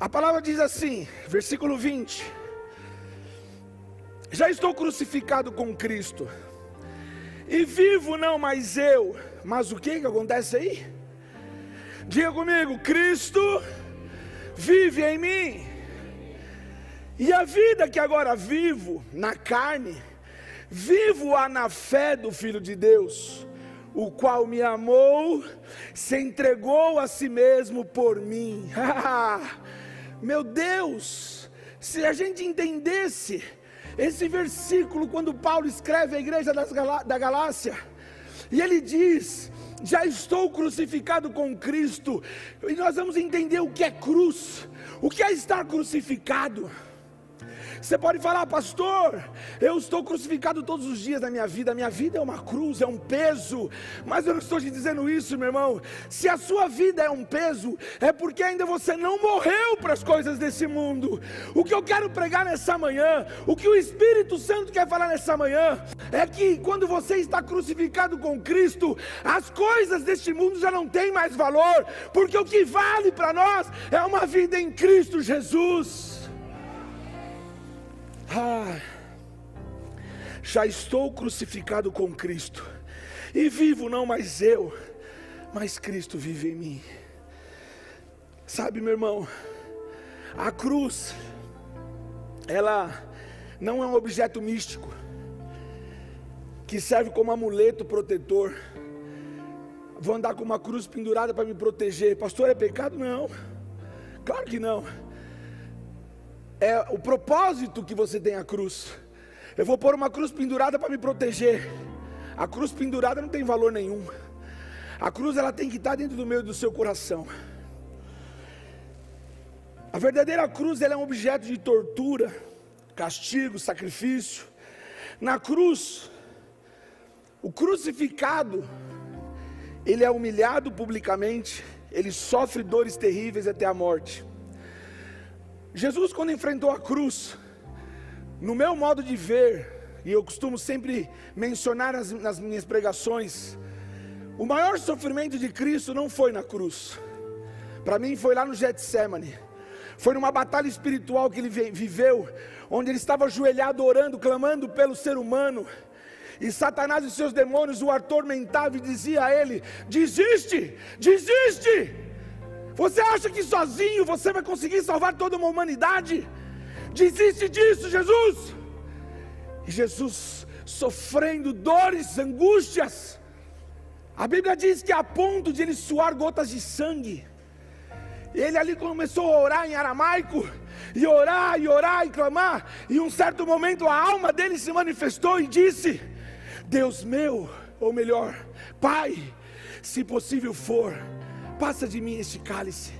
A palavra diz assim, versículo 20: Já estou crucificado com Cristo, e vivo não mais eu, mas o que que acontece aí? Diga comigo: Cristo vive em mim, e a vida que agora vivo na carne, vivo-a na fé do Filho de Deus, o qual me amou, se entregou a si mesmo por mim. Meu Deus, se a gente entendesse esse versículo, quando Paulo escreve à igreja da Galácia, e ele diz: Já estou crucificado com Cristo, e nós vamos entender o que é cruz, o que é estar crucificado. Você pode falar, pastor, eu estou crucificado todos os dias da minha vida, a minha vida é uma cruz, é um peso, mas eu não estou te dizendo isso, meu irmão. Se a sua vida é um peso, é porque ainda você não morreu para as coisas desse mundo. O que eu quero pregar nessa manhã, o que o Espírito Santo quer falar nessa manhã, é que quando você está crucificado com Cristo, as coisas deste mundo já não têm mais valor, porque o que vale para nós é uma vida em Cristo Jesus. Ah, já estou crucificado com Cristo, e vivo não mais eu, mas Cristo vive em mim. Sabe, meu irmão, a cruz, ela não é um objeto místico, que serve como amuleto protetor. Vou andar com uma cruz pendurada para me proteger, pastor, é pecado? Não, claro que não é o propósito que você tem a cruz. Eu vou pôr uma cruz pendurada para me proteger. A cruz pendurada não tem valor nenhum. A cruz ela tem que estar dentro do meio do seu coração. A verdadeira cruz ela é um objeto de tortura, castigo, sacrifício. Na cruz, o crucificado, ele é humilhado publicamente, ele sofre dores terríveis até a morte. Jesus, quando enfrentou a cruz, no meu modo de ver, e eu costumo sempre mencionar nas, nas minhas pregações, o maior sofrimento de Cristo não foi na cruz, para mim foi lá no Getsemane, foi numa batalha espiritual que ele viveu, onde ele estava ajoelhado orando, clamando pelo ser humano, e Satanás e seus demônios o atormentavam e dizia a ele: desiste, desiste. Você acha que sozinho você vai conseguir salvar toda uma humanidade? Desiste disso, Jesus. E Jesus sofrendo dores, angústias. A Bíblia diz que a ponto de ele suar gotas de sangue. Ele ali começou a orar em aramaico, e orar, e orar, e clamar. E um certo momento a alma dele se manifestou e disse: Deus meu, ou melhor, Pai, se possível for, passa de mim este cálice,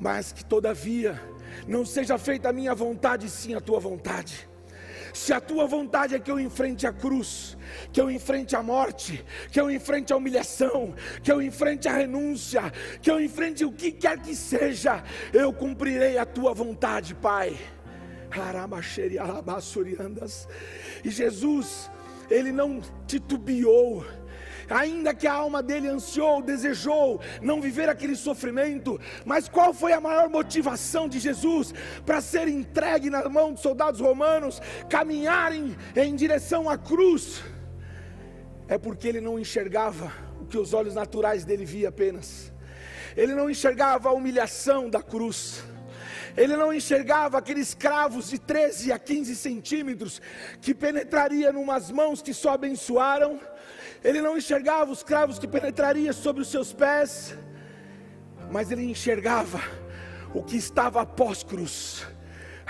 mas que todavia não seja feita a minha vontade, sim a tua vontade. Se a tua vontade é que eu enfrente a cruz, que eu enfrente a morte, que eu enfrente a humilhação, que eu enfrente a renúncia, que eu enfrente o que quer que seja, eu cumprirei a tua vontade, Pai. E Jesus, ele não titubeou ainda que a alma dele ansiou, desejou não viver aquele sofrimento, mas qual foi a maior motivação de Jesus para ser entregue na mão dos soldados romanos, caminharem em direção à cruz? É porque ele não enxergava o que os olhos naturais dele via apenas. Ele não enxergava a humilhação da cruz. Ele não enxergava aqueles cravos de 13 a 15 centímetros que penetraria numas mãos que só abençoaram ele não enxergava os cravos que penetrariam sobre os seus pés, mas ele enxergava o que estava após cruz.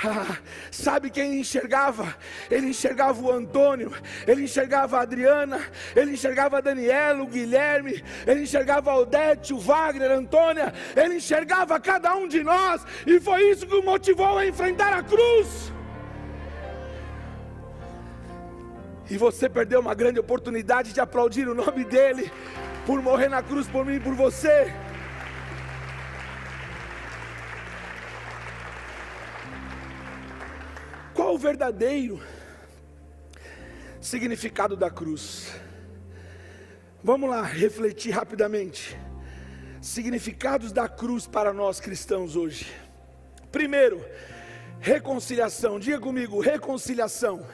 Ah, sabe quem enxergava? Ele enxergava o Antônio, ele enxergava a Adriana, ele enxergava a Daniela, o Guilherme, ele enxergava a Odete, o Wagner, a Antônia, ele enxergava cada um de nós, e foi isso que o motivou a enfrentar a cruz. E você perdeu uma grande oportunidade de aplaudir o nome dele por morrer na cruz por mim e por você. Qual o verdadeiro significado da cruz? Vamos lá, refletir rapidamente. Significados da cruz para nós cristãos hoje. Primeiro, reconciliação. Diga comigo, reconciliação.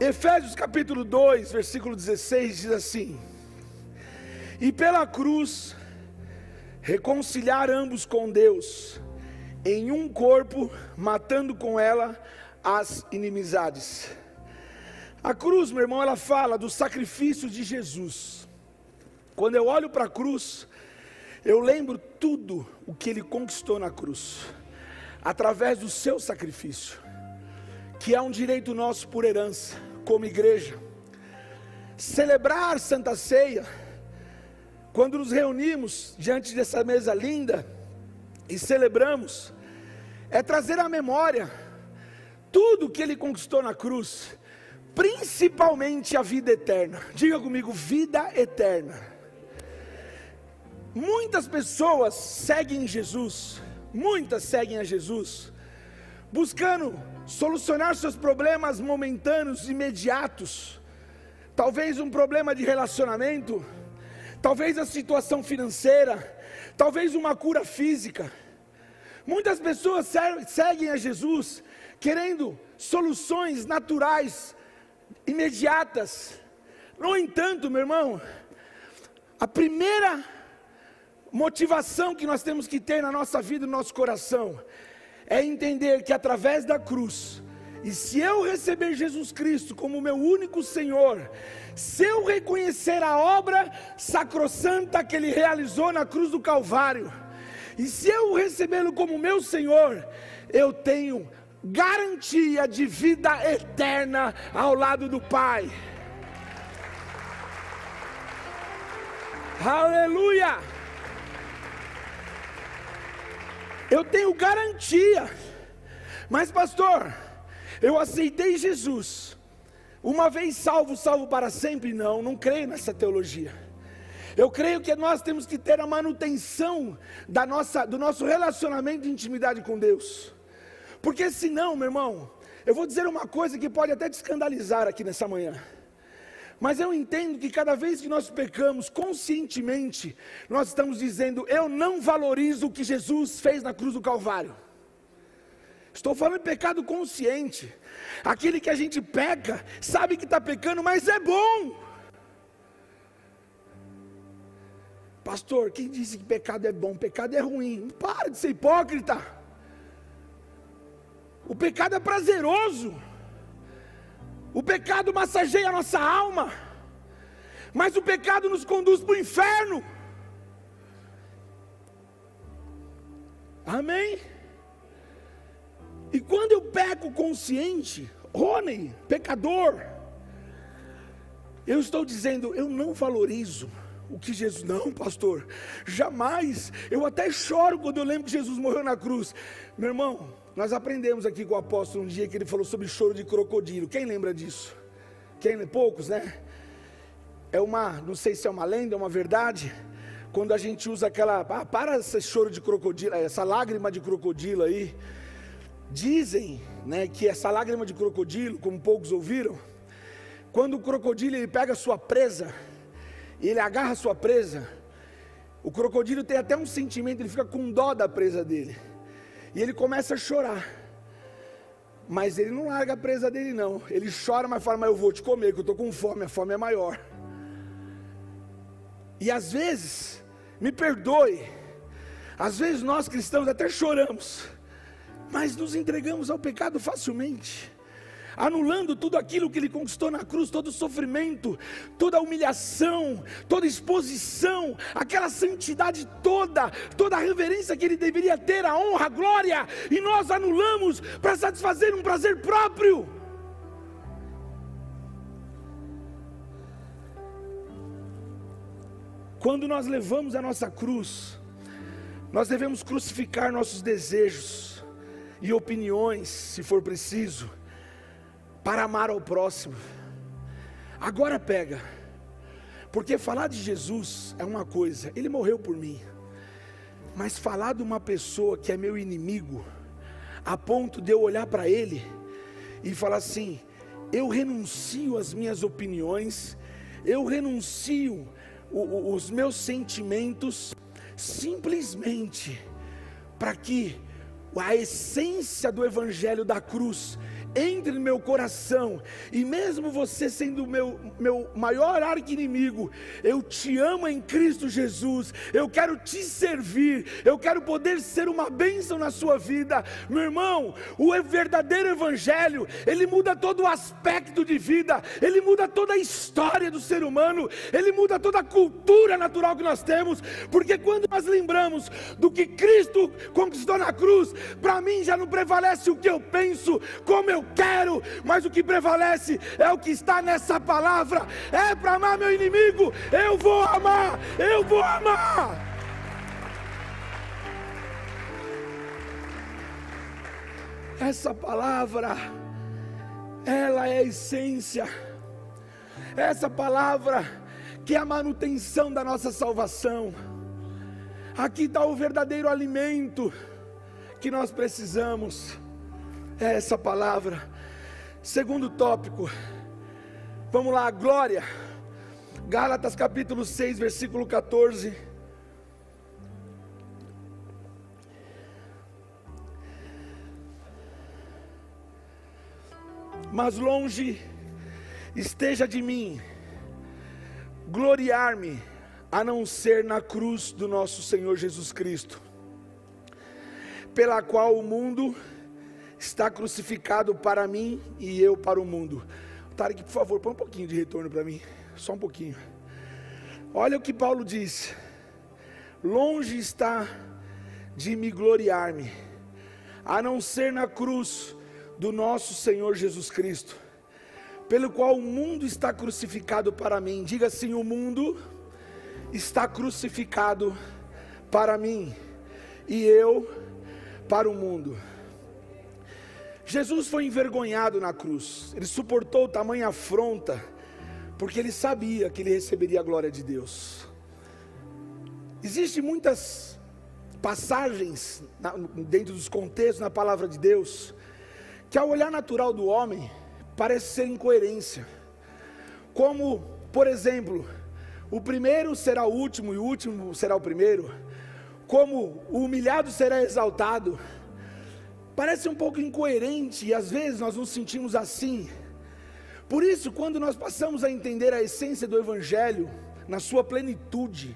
Efésios capítulo 2, versículo 16 diz assim: E pela cruz reconciliar ambos com Deus em um corpo, matando com ela as inimizades. A cruz, meu irmão, ela fala do sacrifício de Jesus. Quando eu olho para a cruz, eu lembro tudo o que ele conquistou na cruz, através do seu sacrifício, que é um direito nosso por herança, como igreja. Celebrar Santa Ceia, quando nos reunimos diante dessa mesa linda e celebramos, é trazer à memória tudo que ele conquistou na cruz, principalmente a vida eterna. Diga comigo, vida eterna. Muitas pessoas seguem Jesus, muitas seguem a Jesus, buscando solucionar seus problemas momentâneos, imediatos. Talvez um problema de relacionamento, talvez a situação financeira, talvez uma cura física. Muitas pessoas seguem a Jesus querendo soluções naturais, imediatas. No entanto, meu irmão, a primeira motivação que nós temos que ter na nossa vida, no nosso coração, é entender que através da cruz, e se eu receber Jesus Cristo como meu único Senhor, se eu reconhecer a obra sacrossanta que Ele realizou na cruz do Calvário, e se eu recebê-lo como meu Senhor, eu tenho garantia de vida eterna ao lado do Pai. Aleluia! Eu tenho garantia. Mas, pastor, eu aceitei Jesus. Uma vez salvo, salvo para sempre? Não, não creio nessa teologia. Eu creio que nós temos que ter a manutenção da nossa, do nosso relacionamento de intimidade com Deus. Porque senão, meu irmão, eu vou dizer uma coisa que pode até te escandalizar aqui nessa manhã. Mas eu entendo que cada vez que nós pecamos conscientemente, nós estamos dizendo: eu não valorizo o que Jesus fez na cruz do Calvário. Estou falando de pecado consciente. Aquele que a gente peca, sabe que está pecando, mas é bom. Pastor, quem disse que pecado é bom? Pecado é ruim. Para de ser hipócrita. O pecado é prazeroso. O pecado massageia a nossa alma. Mas o pecado nos conduz para o inferno. Amém? E quando eu peco consciente, Rony, pecador, eu estou dizendo, eu não valorizo o que Jesus, não, pastor, jamais, eu até choro quando eu lembro que Jesus morreu na cruz, meu irmão, nós aprendemos aqui com o apóstolo um dia que ele falou sobre choro de crocodilo. Quem lembra disso? Quem? Poucos, né? É uma, não sei se é uma lenda, é uma verdade. Quando a gente usa aquela, ah, para esse choro de crocodilo, essa lágrima de crocodilo aí. Dizem, né, que essa lágrima de crocodilo, como poucos ouviram, quando o crocodilo ele pega sua presa, ele agarra sua presa, o crocodilo tem até um sentimento, ele fica com dó da presa dele. E ele começa a chorar. Mas ele não larga a presa dele, não. Ele chora, mas fala: Mas eu vou te comer, que eu estou com fome, a fome é maior. E às vezes, me perdoe, às vezes nós cristãos até choramos, mas nos entregamos ao pecado facilmente anulando tudo aquilo que ele conquistou na cruz, todo o sofrimento, toda a humilhação, toda a exposição, aquela santidade toda, toda a reverência que ele deveria ter, a honra, a glória, e nós anulamos para satisfazer um prazer próprio. Quando nós levamos a nossa cruz, nós devemos crucificar nossos desejos e opiniões, se for preciso, para amar ao próximo. Agora pega, porque falar de Jesus é uma coisa, ele morreu por mim, mas falar de uma pessoa que é meu inimigo, a ponto de eu olhar para ele e falar assim: eu renuncio às minhas opiniões, eu renuncio os meus sentimentos, simplesmente para que a essência do Evangelho da cruz entre no meu coração, e mesmo você sendo meu, meu maior arqui-inimigo, eu te amo em Cristo Jesus, eu quero te servir, eu quero poder ser uma bênção na sua vida, meu irmão. O verdadeiro Evangelho, ele muda todo o aspecto de vida, ele muda toda a história do ser humano, ele muda toda a cultura natural que nós temos, porque quando nós lembramos do que Cristo conquistou na cruz, para mim já não prevalece o que eu penso, como eu eu quero, mas o que prevalece é o que está nessa palavra. É para amar meu inimigo, eu vou amar, eu vou amar. Essa palavra, ela é a essência. Essa palavra que é a manutenção da nossa salvação. Aqui está o verdadeiro alimento que nós precisamos é essa palavra. Segundo tópico, vamos lá, glória. Gálatas capítulo 6, versículo 14. Mas longe esteja de mim gloriar-me, a não ser na cruz do nosso Senhor Jesus Cristo, pela qual o mundo está crucificado para mim e eu para o mundo. Tarek, por favor, põe um pouquinho de retorno para mim, só um pouquinho. Olha o que Paulo diz: longe está de me gloriar-me, a não ser na cruz do nosso Senhor Jesus Cristo, pelo qual o mundo está crucificado para mim. Diga assim: o mundo está crucificado para mim e eu para o mundo. Jesus foi envergonhado na cruz, ele suportou tamanha afronta, porque ele sabia que ele receberia a glória de Deus. Existem muitas passagens dentro dos contextos na palavra de Deus, que ao olhar natural do homem, parece ser incoerência. Como, por exemplo, o primeiro será o último e o último será o primeiro, como o humilhado será exaltado, Parece um pouco incoerente e às vezes nós nos sentimos assim. Por isso, quando nós passamos a entender a essência do Evangelho na sua plenitude,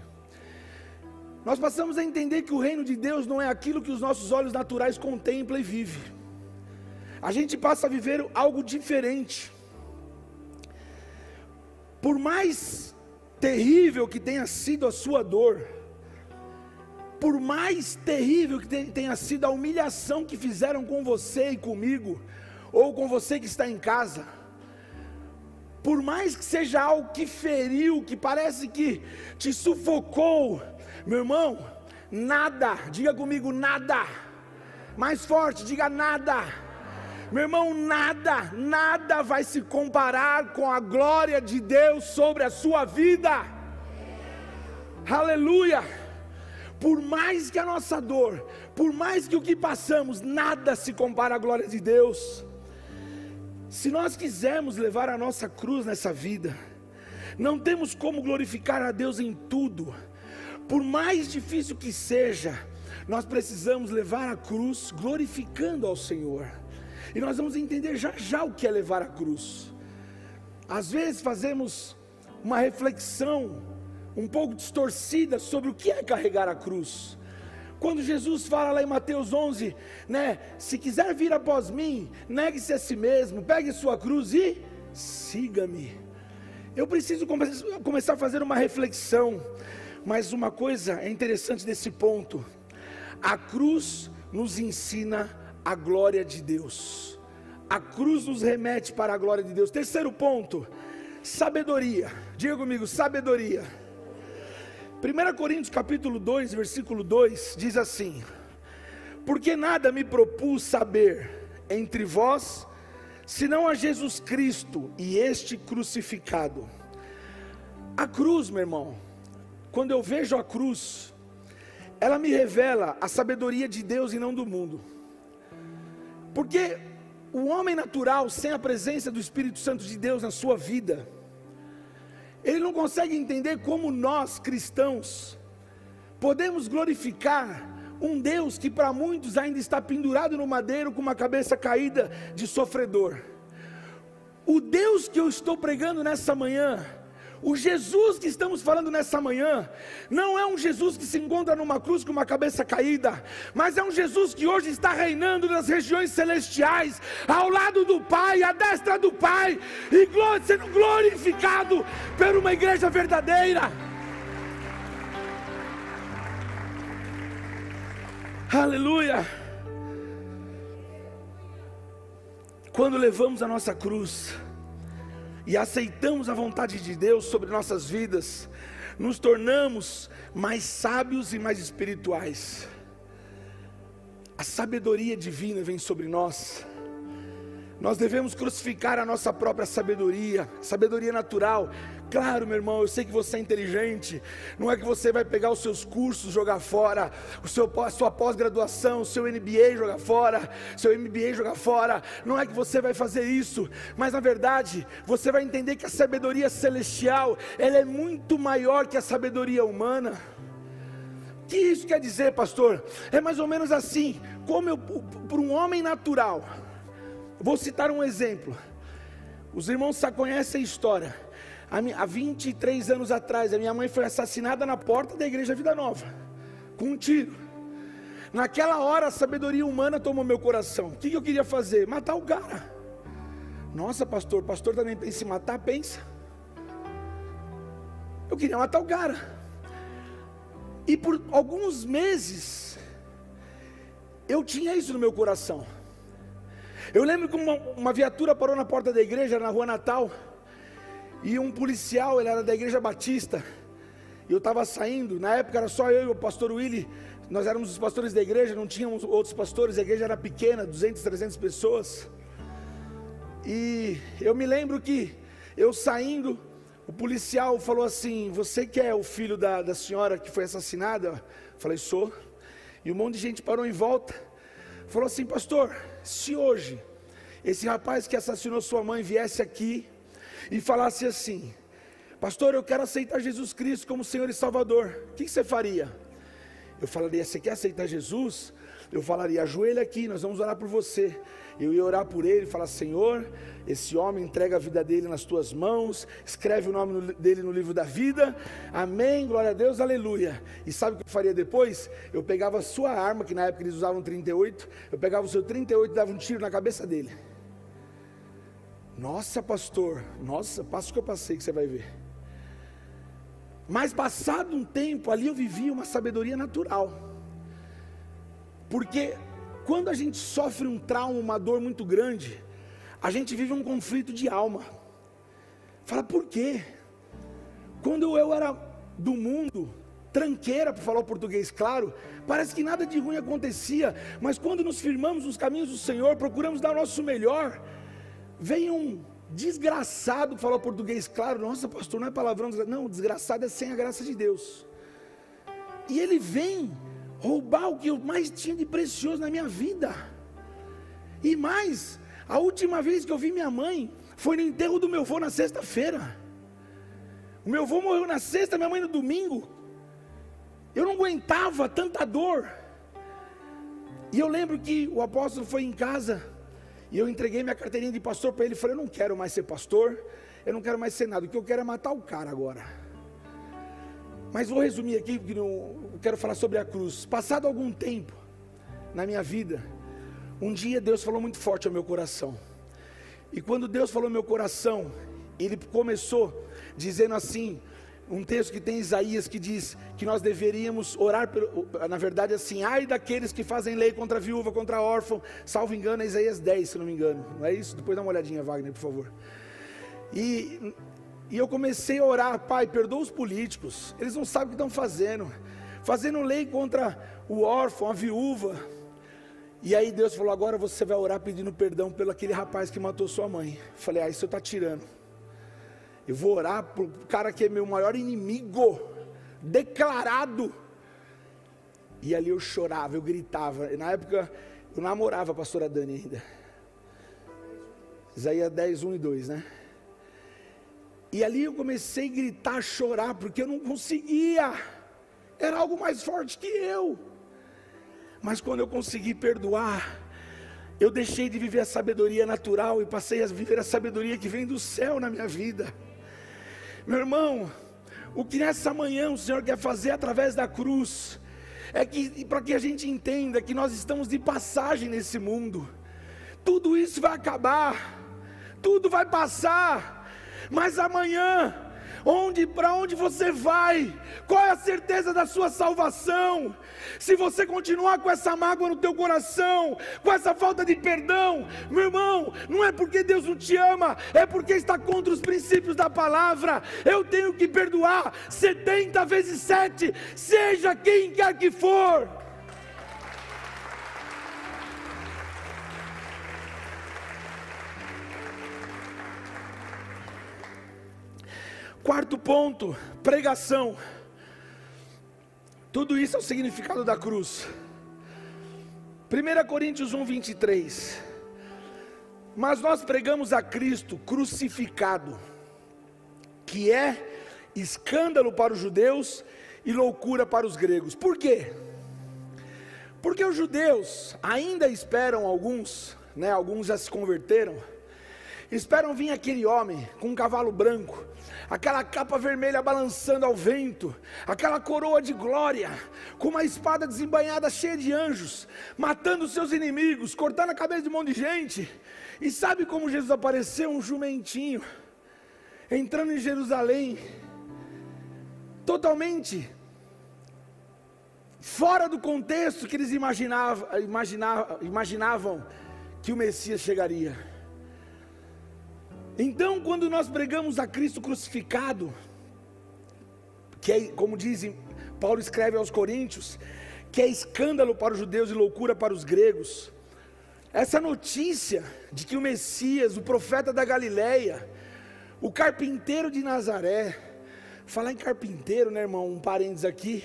nós passamos a entender que o reino de Deus não é aquilo que os nossos olhos naturais contemplam e vivem. A gente passa a viver algo diferente. Por mais terrível que tenha sido a sua dor, por mais terrível que tenha sido a humilhação que fizeram com você e comigo, ou com você que está em casa, por mais que seja algo que feriu, que parece que te sufocou, meu irmão, nada, diga comigo, nada, mais forte, diga nada, meu irmão, nada, nada vai se comparar com a glória de Deus sobre a sua vida, aleluia por mais que a nossa dor, por mais que o que passamos, nada se compara à glória de Deus. Se nós quisermos levar a nossa cruz nessa vida, não temos como glorificar a Deus em tudo, por mais difícil que seja, nós precisamos levar a cruz glorificando ao Senhor, e nós vamos entender já já o que é levar a cruz. Às vezes fazemos uma reflexão um pouco distorcida sobre o que é carregar a cruz. Quando Jesus fala lá em Mateus 11, né, se quiser vir após mim, negue-se a si mesmo, pegue sua cruz e siga-me. Eu preciso come começar a fazer uma reflexão, mas uma coisa é interessante desse ponto: a cruz nos ensina a glória de Deus, a cruz nos remete para a glória de Deus. Terceiro ponto, sabedoria, diga comigo, sabedoria. 1 Coríntios capítulo 2, versículo 2 diz assim: Porque nada me propus saber entre vós, senão a Jesus Cristo e este crucificado. A cruz, meu irmão, quando eu vejo a cruz, ela me revela a sabedoria de Deus e não do mundo. Porque o homem natural, sem a presença do Espírito Santo de Deus na sua vida, ele não consegue entender como nós, cristãos, podemos glorificar um Deus que para muitos ainda está pendurado no madeiro com uma cabeça caída de sofredor. O Deus que eu estou pregando nessa manhã, o Jesus que estamos falando nessa manhã, não é um Jesus que se encontra numa cruz com uma cabeça caída, mas é um Jesus que hoje está reinando nas regiões celestiais, ao lado do Pai, à destra do Pai, e sendo glorificado por uma igreja verdadeira. Aleluia. Quando levamos a nossa cruz e aceitamos a vontade de Deus sobre nossas vidas, nos tornamos mais sábios e mais espirituais. A sabedoria divina vem sobre nós. Nós devemos crucificar a nossa própria sabedoria, sabedoria natural. Claro, meu irmão, eu sei que você é inteligente. Não é que você vai pegar os seus cursos, jogar fora, o seu, a sua pós-graduação, o seu MBA jogar fora, seu MBA jogar fora. Não é que você vai fazer isso, mas na verdade, você vai entender que a sabedoria celestial, ela é muito maior que a sabedoria humana. O que isso quer dizer, pastor? É mais ou menos assim, como para um homem natural, Vou citar um exemplo. Os irmãos já conhecem a história. Há 23 anos atrás, a minha mãe foi assassinada na porta da igreja Vida Nova, com um tiro. Naquela hora, a sabedoria humana tomou meu coração. O que eu queria fazer? Matar o cara. Nossa, pastor, pastor também pensa em matar? Pensa. Eu queria matar o cara. E por alguns meses, eu tinha isso no meu coração. Eu lembro que uma, uma viatura parou na porta da igreja, na rua Natal, e um policial, ele era da igreja batista, e eu estava saindo, na época era só eu e o pastor Willy, nós éramos os pastores da igreja, não tínhamos outros pastores, a igreja era pequena, 200, 300 pessoas, e eu me lembro que eu saindo, o policial falou assim: Você que é o filho da, da senhora que foi assassinada? Eu falei: Sou. E um monte de gente parou em volta. Falou assim: Pastor, se hoje esse rapaz que assassinou sua mãe viesse aqui e falasse assim: Pastor, eu quero aceitar Jesus Cristo como Senhor e Salvador, o que você faria? Eu falaria: Você quer aceitar Jesus? Eu falaria: Ajoelha aqui, nós vamos orar por você. Eu ia orar por ele e falar: Senhor, esse homem entrega a vida dele nas tuas mãos, escreve o nome dele no livro da vida, amém, glória a Deus, aleluia. E sabe o que eu faria depois? Eu pegava a sua arma, que na época eles usavam 38, eu pegava o seu 38 e dava um tiro na cabeça dele. Nossa, pastor, nossa, passa o que eu passei que você vai ver. Mas passado um tempo ali eu vivia uma sabedoria natural. Porque quando a gente sofre um trauma, uma dor muito grande, a gente vive um conflito de alma. Fala, por quê? Quando eu era do mundo, tranqueira, para falar o português claro, parece que nada de ruim acontecia, mas quando nos firmamos nos caminhos do Senhor, procuramos dar o nosso melhor, vem um desgraçado, falar português claro, nossa pastor, não é palavrão, não, desgraçado é sem a graça de Deus, e ele vem roubar o que eu mais tinha de precioso na minha vida. E mais, a última vez que eu vi minha mãe foi no enterro do meu avô na sexta-feira. O meu avô morreu na sexta, minha mãe no domingo. Eu não aguentava tanta dor. E eu lembro que o apóstolo foi em casa e eu entreguei minha carteirinha de pastor para ele e falei: Eu não quero mais ser pastor, eu não quero mais ser nada, o que eu quero é matar o cara agora. Mas vou resumir aqui, porque não, quero falar sobre a cruz. Passado algum tempo na minha vida, um dia Deus falou muito forte ao meu coração. E quando Deus falou ao meu coração, Ele começou dizendo assim: um texto que tem Isaías que diz que nós deveríamos orar, pelo, na verdade, assim, ai daqueles que fazem lei contra a viúva, contra a órfã, salvo engano, é Isaías 10, se não me engano, não é isso? Depois dá uma olhadinha, Wagner, por favor. E e eu comecei a orar, pai, perdoa os políticos, eles não sabem o que estão fazendo, fazendo lei contra o órfão, a viúva. E aí Deus falou: agora você vai orar pedindo perdão pelo aquele rapaz que matou sua mãe. falei: ah, isso está tirando. Eu vou orar para o cara que é meu maior inimigo, declarado. E ali eu chorava, eu gritava. E na época eu namorava a pastora Dani ainda. Isaías 10, 1 e 2, né? E ali eu comecei a gritar, chorar, porque eu não conseguia. Era algo mais forte que eu. Mas quando eu consegui perdoar, eu deixei de viver a sabedoria natural e passei a viver a sabedoria que vem do céu na minha vida. Meu irmão, o que nessa manhã o Senhor quer fazer através da cruz, é que para que a gente entenda que nós estamos de passagem nesse mundo, tudo isso vai acabar, tudo vai passar, mas amanhã Onde para onde você vai? Qual é a certeza da sua salvação? Se você continuar com essa mágoa no teu coração, com essa falta de perdão, meu irmão, não é porque Deus não te ama, é porque está contra os princípios da palavra. Eu tenho que perdoar 70 vezes 7, seja quem quer que for. Quarto ponto, pregação. Tudo isso é o significado da cruz. 1 Coríntios 1, 23. Mas nós pregamos a Cristo crucificado, que é escândalo para os judeus e loucura para os gregos. Por quê? Porque os judeus ainda esperam alguns, né, alguns já se converteram, esperam vir aquele homem com um cavalo branco, aquela capa vermelha balançando ao vento, aquela coroa de glória, com uma espada desembanhada cheia de anjos, matando seus inimigos, cortando a cabeça de um monte de gente. E sabe como Jesus apareceu? Um jumentinho, entrando em Jerusalém, totalmente fora do contexto que eles imaginavam, imaginavam, imaginavam que o Messias chegaria. Então, quando nós pregamos a Cristo crucificado, que é, como dizem, Paulo escreve aos Coríntios, que é escândalo para os judeus e loucura para os gregos, essa notícia de que o Messias, o profeta da Galileia, o carpinteiro de Nazaré, falar em carpinteiro, né, irmão? Um parênteses aqui.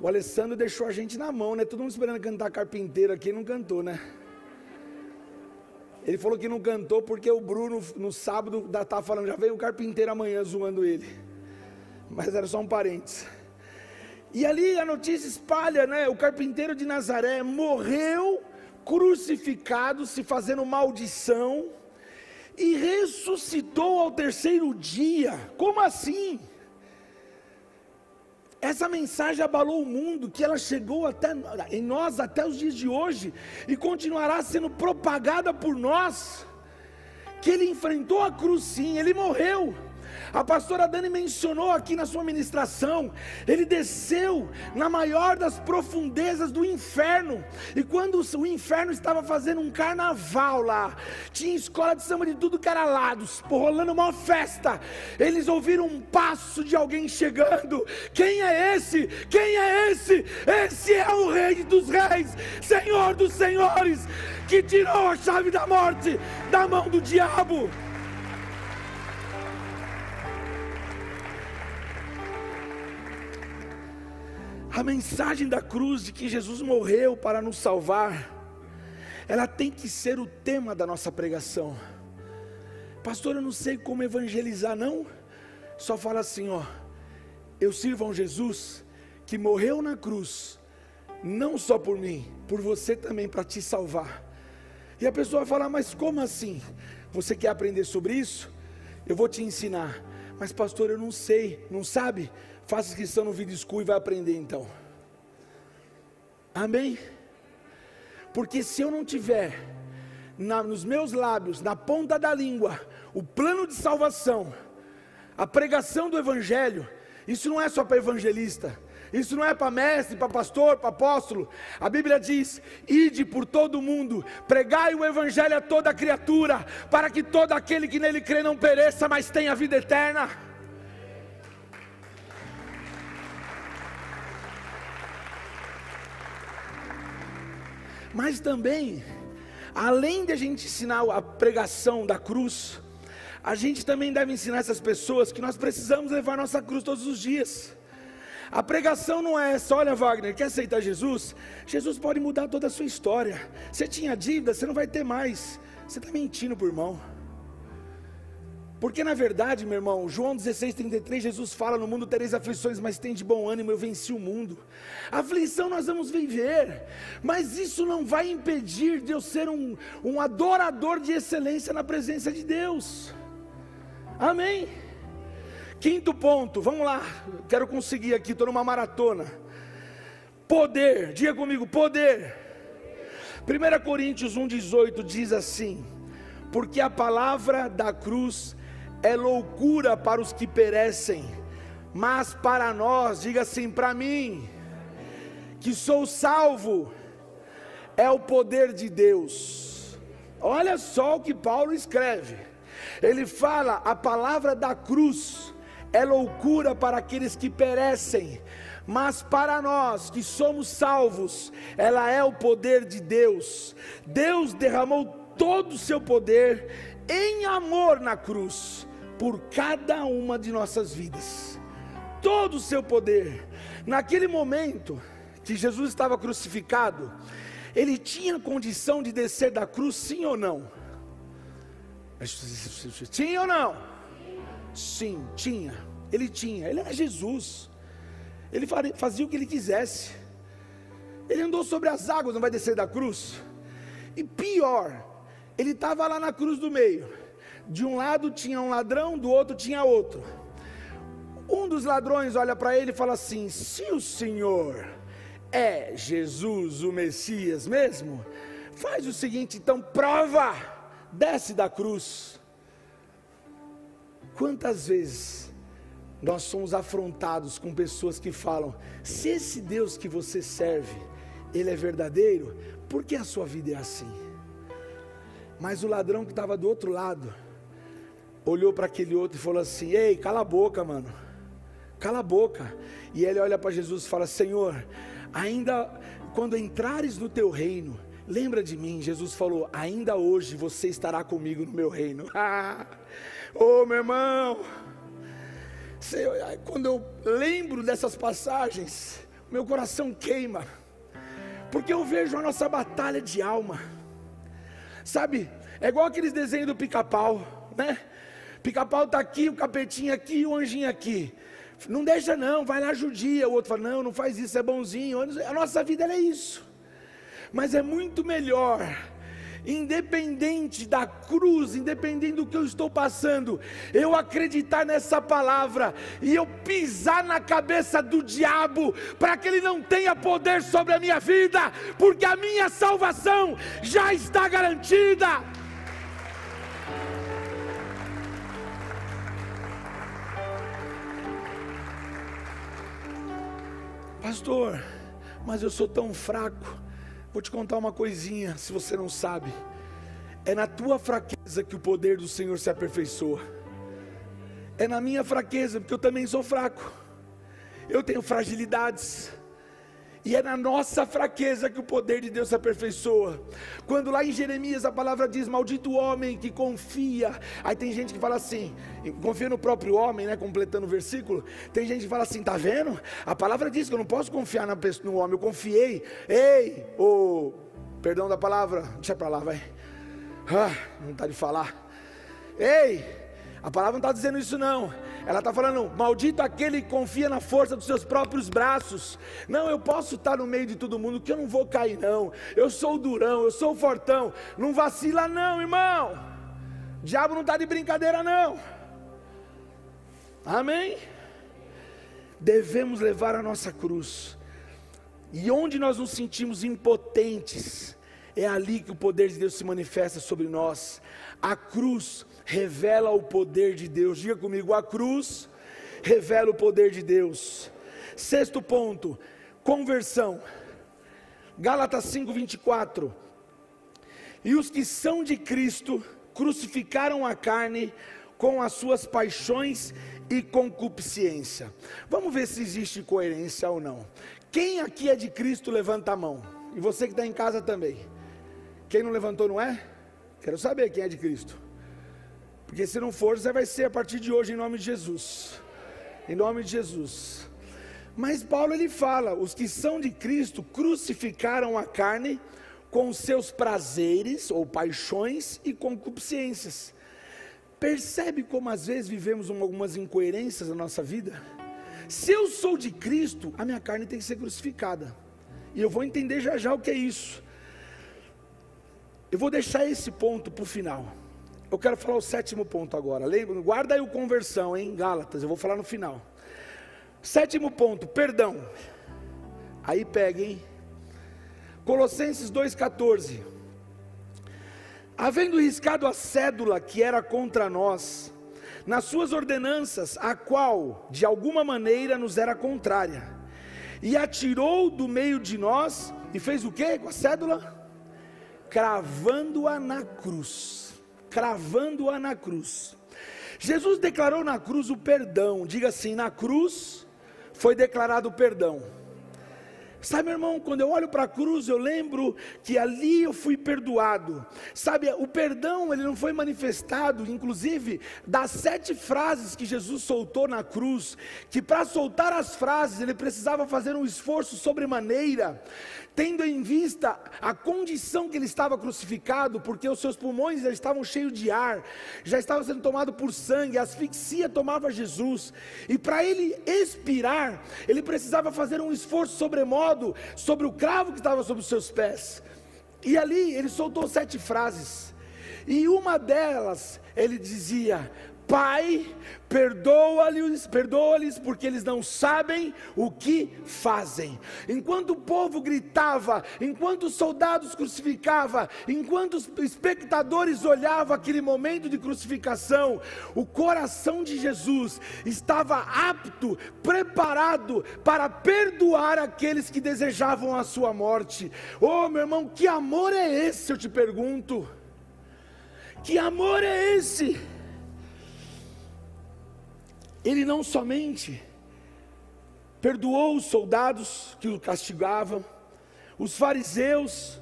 O Alessandro deixou a gente na mão, né? Todo mundo esperando cantar carpinteiro aqui, não cantou, né? Ele falou que não cantou porque o Bruno, no sábado, estava falando, já veio o carpinteiro amanhã zoando ele. Mas era só um parênteses. E ali a notícia espalha, né? O carpinteiro de Nazaré morreu crucificado, se fazendo maldição, e ressuscitou ao terceiro dia. Como assim? Essa mensagem abalou o mundo, que ela chegou até em nós até os dias de hoje e continuará sendo propagada por nós. Que ele enfrentou a cruz sim, ele morreu a pastora Dani mencionou aqui na sua ministração, ele desceu na maior das profundezas do inferno. E quando o inferno estava fazendo um carnaval lá, tinha escola de samba de tudo que era lados, rolando uma festa. Eles ouviram um passo de alguém chegando. Quem é esse? Quem é esse? Esse é o Rei dos Reis, Senhor dos Senhores, que tirou a chave da morte da mão do diabo. A mensagem da cruz de que Jesus morreu para nos salvar, ela tem que ser o tema da nossa pregação. Pastor, eu não sei como evangelizar, não. Só fala assim, ó. Eu sirvo a um Jesus que morreu na cruz, não só por mim, por você também, para te salvar. E a pessoa vai falar, mas como assim? Você quer aprender sobre isso? Eu vou te ensinar. Mas, pastor, eu não sei, não sabe? Faça inscrição no vídeo school e vai aprender então. Amém? Porque se eu não tiver na, nos meus lábios, na ponta da língua, o plano de salvação, a pregação do Evangelho, isso não é só para evangelista, isso não é para mestre, para pastor, para apóstolo. A Bíblia diz: ide por todo o mundo, pregai o Evangelho a toda criatura, para que todo aquele que nele crê não pereça, mas tenha vida eterna. Mas também, além de a gente ensinar a pregação da cruz, a gente também deve ensinar essas pessoas que nós precisamos levar nossa cruz todos os dias. A pregação não é essa, olha Wagner, quer aceitar Jesus? Jesus pode mudar toda a sua história. Você tinha dívida, você não vai ter mais. Você está mentindo por irmão. Porque na verdade, meu irmão, João 16,33, Jesus fala: No mundo tereis aflições, mas tem de bom ânimo, eu venci o mundo. Aflição nós vamos viver, mas isso não vai impedir de eu ser um, um adorador de excelência na presença de Deus. Amém? Quinto ponto, vamos lá, quero conseguir aqui, estou numa maratona. Poder, diga comigo, poder. 1 Coríntios 1,18 diz assim: Porque a palavra da cruz é loucura para os que perecem, mas para nós, diga assim, para mim, que sou salvo, é o poder de Deus. Olha só o que Paulo escreve. Ele fala: a palavra da cruz é loucura para aqueles que perecem, mas para nós que somos salvos, ela é o poder de Deus. Deus derramou todo o seu poder em amor na cruz por cada uma de nossas vidas. Todo o seu poder. Naquele momento que Jesus estava crucificado, ele tinha condição de descer da cruz, sim ou não? Tinha ou não? Sim, tinha. Ele tinha. Ele era Jesus. Ele fazia o que ele quisesse. Ele andou sobre as águas, não vai descer da cruz. E pior, ele estava lá na cruz do meio. De um lado tinha um ladrão, do outro tinha outro. Um dos ladrões olha para ele e fala assim: Se o Senhor é Jesus, o Messias mesmo, faz o seguinte, então prova, desce da cruz. Quantas vezes nós somos afrontados com pessoas que falam: se esse Deus que você serve, ele é verdadeiro, por que a sua vida é assim? Mas o ladrão que estava do outro lado, olhou para aquele outro e falou assim: Ei, cala a boca, mano. Cala a boca. E ele olha para Jesus e fala: Senhor, ainda quando entrares no teu reino, lembra de mim. Jesus falou: Ainda hoje você estará comigo no meu reino. Oh, meu irmão, quando eu lembro dessas passagens, meu coração queima, porque eu vejo a nossa batalha de alma, sabe? É igual aqueles desenhos do pica-pau, né? Pica-pau está aqui, o capetinho aqui, o anjinho aqui. Não deixa não, vai lá judia. O outro fala, não, não faz isso, é bonzinho. A nossa vida é isso. Mas é muito melhor, independente da cruz, independente do que eu estou passando, eu acreditar nessa palavra e eu pisar na cabeça do diabo, para que ele não tenha poder sobre a minha vida, porque a minha salvação já está garantida. Pastor, mas eu sou tão fraco. Vou te contar uma coisinha, se você não sabe. É na tua fraqueza que o poder do Senhor se aperfeiçoa. É na minha fraqueza, porque eu também sou fraco. Eu tenho fragilidades. E é na nossa fraqueza que o poder de Deus se aperfeiçoa. Quando lá em Jeremias a palavra diz: Maldito o homem que confia. Aí tem gente que fala assim: confia no próprio homem, né? Completando o versículo. Tem gente que fala assim: Tá vendo? A palavra diz que eu não posso confiar no homem. Eu confiei. Ei, o. Perdão da palavra. Deixa pra lá, vai. Ah, não está de falar. Ei, a palavra não está dizendo isso, não. Ela está falando: maldito aquele que confia na força dos seus próprios braços. Não, eu posso estar no meio de todo mundo, que eu não vou cair, não. Eu sou durão, eu sou fortão. Não vacila, não, irmão. O diabo não está de brincadeira, não. Amém? Devemos levar a nossa cruz. E onde nós nos sentimos impotentes, é ali que o poder de Deus se manifesta sobre nós. A cruz revela o poder de Deus. Diga comigo, a cruz revela o poder de Deus. Sexto ponto, conversão. Gálatas 5:24. E os que são de Cristo crucificaram a carne com as suas paixões e concupiscência. Vamos ver se existe coerência ou não. Quem aqui é de Cristo, levanta a mão. E você que está em casa também. Quem não levantou, não é? Quero saber quem é de Cristo. Porque se não for, você vai ser a partir de hoje em nome de Jesus. Em nome de Jesus. Mas Paulo ele fala: os que são de Cristo crucificaram a carne com seus prazeres ou paixões e concupiscências. Percebe como às vezes vivemos algumas incoerências na nossa vida? Se eu sou de Cristo, a minha carne tem que ser crucificada. E eu vou entender já já o que é isso. Eu vou deixar esse ponto para o final. Eu quero falar o sétimo ponto agora. Lembra? Guarda aí o conversão, hein? Gálatas, eu vou falar no final. Sétimo ponto, perdão. Aí pega, hein? Colossenses 2,14. Havendo riscado a cédula que era contra nós, nas suas ordenanças, a qual, de alguma maneira, nos era contrária, e atirou do meio de nós, e fez o que com a cédula? Cravando-a na cruz. Cravando-a na cruz. Jesus declarou na cruz o perdão, diga assim: na cruz foi declarado o perdão. Sabe, irmão, quando eu olho para a cruz, eu lembro que ali eu fui perdoado. Sabe, o perdão, ele não foi manifestado, inclusive, das sete frases que Jesus soltou na cruz, que para soltar as frases, ele precisava fazer um esforço sobremaneira tendo em vista a condição que ele estava crucificado, porque os seus pulmões já estavam cheios de ar, já estava sendo tomado por sangue, a asfixia tomava Jesus, e para ele expirar, ele precisava fazer um esforço sobremodo sobre o cravo que estava sobre os seus pés. E ali ele soltou sete frases, e uma delas ele dizia: Pai, perdoa-lhes, perdoa-lhes porque eles não sabem o que fazem. Enquanto o povo gritava, enquanto os soldados crucificavam, enquanto os espectadores olhavam aquele momento de crucificação, o coração de Jesus estava apto, preparado para perdoar aqueles que desejavam a sua morte. Oh, meu irmão, que amor é esse, eu te pergunto? Que amor é esse? Ele não somente perdoou os soldados que o castigavam, os fariseus,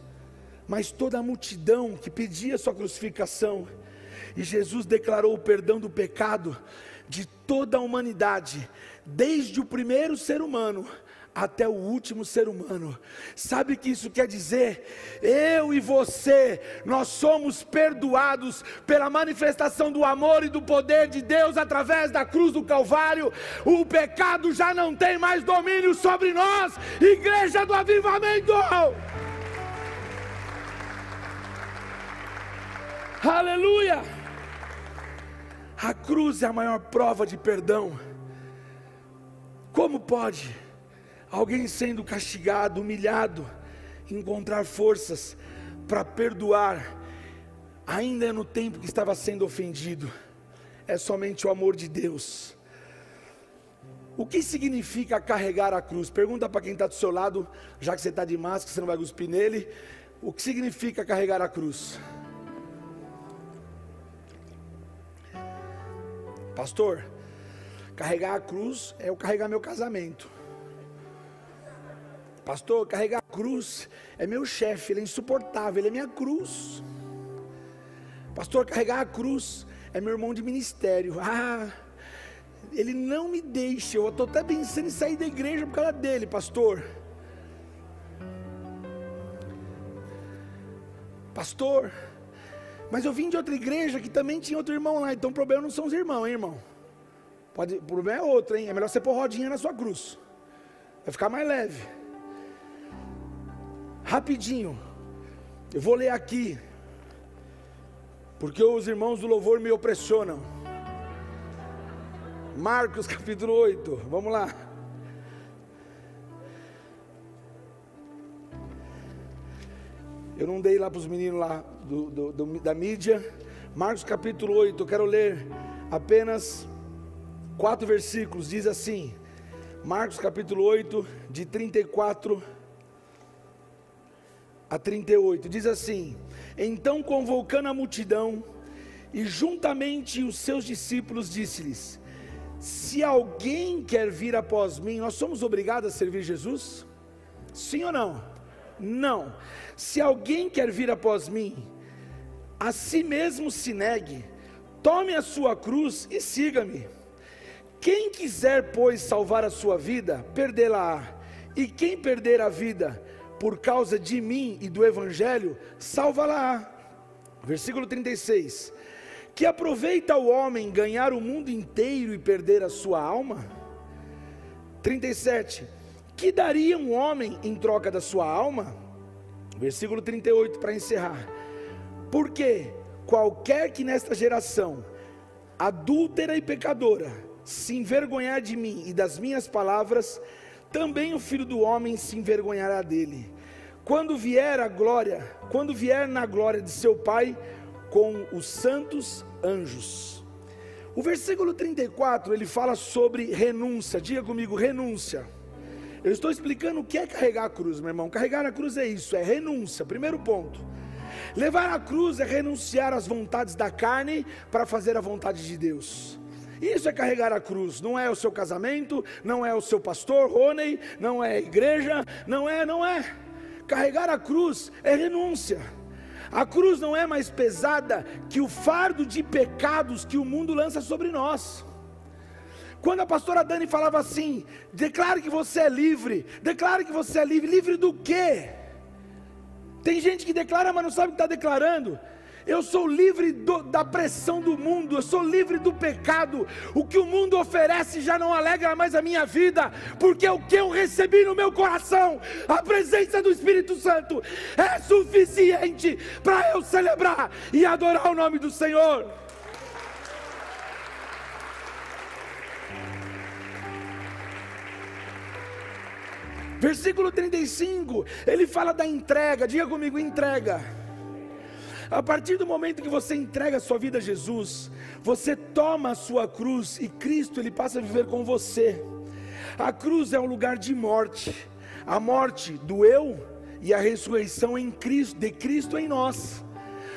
mas toda a multidão que pedia sua crucificação, e Jesus declarou o perdão do pecado de toda a humanidade, desde o primeiro ser humano até o último ser humano. Sabe o que isso quer dizer? Eu e você, nós somos perdoados pela manifestação do amor e do poder de Deus através da cruz do Calvário. O pecado já não tem mais domínio sobre nós, igreja do avivamento. Aleluia! A cruz é a maior prova de perdão. Como pode? Alguém sendo castigado, humilhado, encontrar forças para perdoar, ainda no tempo que estava sendo ofendido, é somente o amor de Deus. O que significa carregar a cruz? Pergunta para quem está do seu lado, já que você está de máscara, você não vai cuspir nele. O que significa carregar a cruz? Pastor, carregar a cruz é eu carregar meu casamento. Pastor, carregar a cruz é meu chefe, ele é insuportável, ele é minha cruz. Pastor, carregar a cruz é meu irmão de ministério. Ah, ele não me deixa. Eu estou até pensando em sair da igreja por causa dele, pastor. Pastor, mas eu vim de outra igreja que também tinha outro irmão lá, então o problema não são os irmãos, hein, irmão? Pode, o problema é outro, hein? É melhor você pôr rodinha na sua cruz. Vai ficar mais leve. Rapidinho, eu vou ler aqui, porque os irmãos do louvor me opressionam. Marcos capítulo 8, vamos lá. Eu não dei lá para os meninos lá do, do, do, da mídia. Marcos capítulo 8, eu quero ler apenas quatro versículos. Diz assim: Marcos capítulo 8, de 34 a 38, diz assim: Então convocando a multidão, e juntamente os seus discípulos, disse-lhes: Se alguém quer vir após mim, nós somos obrigados a servir Jesus? Sim ou não? Não. Se alguém quer vir após mim, a si mesmo se negue, tome a sua cruz e siga-me. Quem quiser, pois, salvar a sua vida, perdê-la-á. E quem perder a vida, por causa de mim e do Evangelho, salva-la. Versículo 36. Que aproveita o homem ganhar o mundo inteiro e perder a sua alma? 37. Que daria um homem em troca da sua alma? Versículo 38 para encerrar. Porque qualquer que nesta geração, adúltera e pecadora, se envergonhar de mim e das minhas palavras, também o filho do homem se envergonhará dele. Quando vier a glória, quando vier na glória de seu Pai com os santos anjos. O versículo 34, ele fala sobre renúncia. Diga comigo, renúncia. Eu estou explicando o que é carregar a cruz, meu irmão. Carregar a cruz é isso, é renúncia. Primeiro ponto. Levar a cruz é renunciar às vontades da carne para fazer a vontade de Deus. Isso é carregar a cruz, não é o seu casamento, não é o seu pastor, Rony, não é igreja, não é, não é. Carregar a cruz é renúncia. A cruz não é mais pesada que o fardo de pecados que o mundo lança sobre nós. Quando a pastora Dani falava assim: declare que você é livre, declare que você é livre, livre do quê? Tem gente que declara, mas não sabe o que está declarando. Eu sou livre do, da pressão do mundo, eu sou livre do pecado. O que o mundo oferece já não alegra mais a minha vida, porque o que eu recebi no meu coração, a presença do Espírito Santo, é suficiente para eu celebrar e adorar o nome do Senhor. Versículo 35, ele fala da entrega, diga comigo: entrega. A partir do momento que você entrega a sua vida a Jesus, você toma a sua cruz e Cristo ele passa a viver com você. A cruz é um lugar de morte, a morte do eu e a ressurreição em Cristo, de Cristo em nós.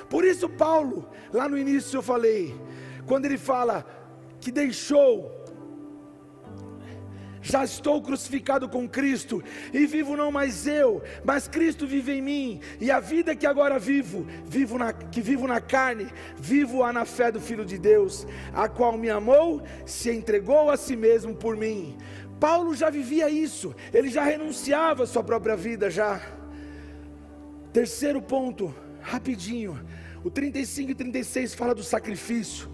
Por isso Paulo, lá no início eu falei, quando ele fala que deixou já estou crucificado com Cristo, e vivo não mais eu, mas Cristo vive em mim, e a vida que agora vivo, vivo na, que vivo na carne, vivo-a na fé do Filho de Deus, a qual me amou, se entregou a si mesmo por mim. Paulo já vivia isso, ele já renunciava à sua própria vida já. Terceiro ponto, rapidinho, o 35 e 36 fala do sacrifício.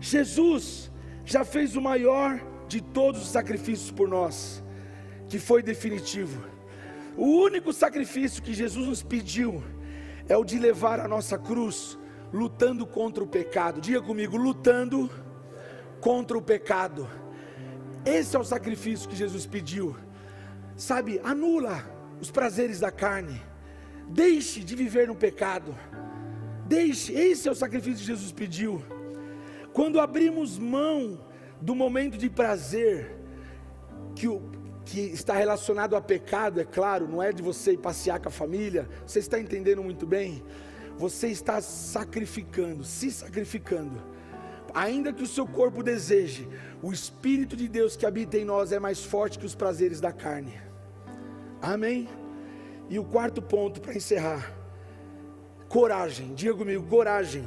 Jesus já fez o maior de todos os sacrifícios por nós, que foi definitivo. O único sacrifício que Jesus nos pediu é o de levar a nossa cruz, lutando contra o pecado. Diga comigo, lutando contra o pecado. Esse é o sacrifício que Jesus pediu. Sabe, anula os prazeres da carne. Deixe de viver no pecado. Deixe, esse é o sacrifício que Jesus pediu. Quando abrimos mão do momento de prazer que, o, que está relacionado a pecado, é claro, não é de você ir passear com a família, você está entendendo muito bem? Você está sacrificando, se sacrificando, ainda que o seu corpo deseje, o Espírito de Deus que habita em nós é mais forte que os prazeres da carne. Amém? E o quarto ponto para encerrar: coragem, diga comigo, coragem.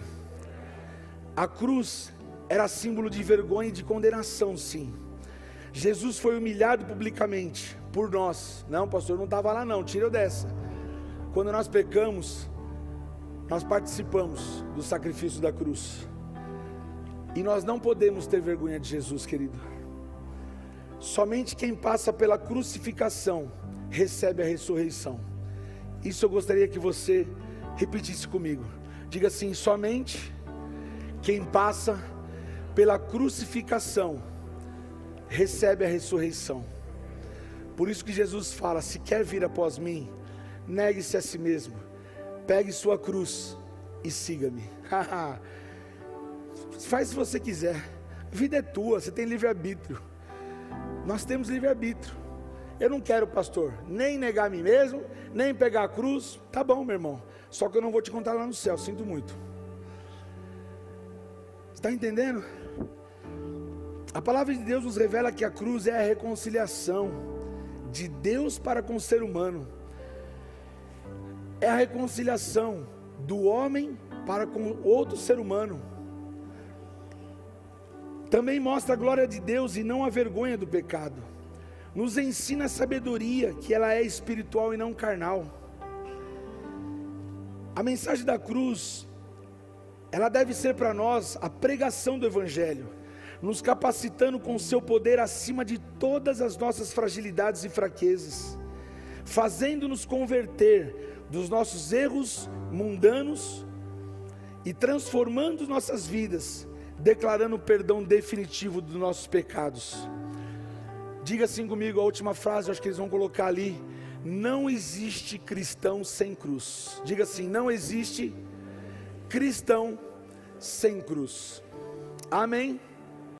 A cruz era símbolo de vergonha e de condenação, sim. Jesus foi humilhado publicamente por nós. Não, pastor, não estava lá não, tira eu dessa. Quando nós pecamos, nós participamos do sacrifício da cruz. E nós não podemos ter vergonha de Jesus, querido. Somente quem passa pela crucificação recebe a ressurreição. Isso eu gostaria que você repetisse comigo. Diga assim: somente quem passa pela crucificação, recebe a ressurreição. Por isso que Jesus fala: se quer vir após mim, negue-se a si mesmo, pegue sua cruz e siga-me. Faz se você quiser, a vida é tua, você tem livre-arbítrio. Nós temos livre-arbítrio. Eu não quero, pastor, nem negar a mim mesmo, nem pegar a cruz. Tá bom, meu irmão. Só que eu não vou te contar lá no céu, sinto muito. Está entendendo? A palavra de Deus nos revela que a cruz é a reconciliação de Deus para com o ser humano. É a reconciliação do homem para com outro ser humano. Também mostra a glória de Deus e não a vergonha do pecado. Nos ensina a sabedoria, que ela é espiritual e não carnal. A mensagem da cruz ela deve ser para nós a pregação do Evangelho, nos capacitando com o seu poder acima de todas as nossas fragilidades e fraquezas, fazendo-nos converter dos nossos erros mundanos e transformando nossas vidas, declarando o perdão definitivo dos nossos pecados. Diga assim comigo a última frase, acho que eles vão colocar ali. Não existe cristão sem cruz. Diga assim: não existe cristão sem cruz. Amém?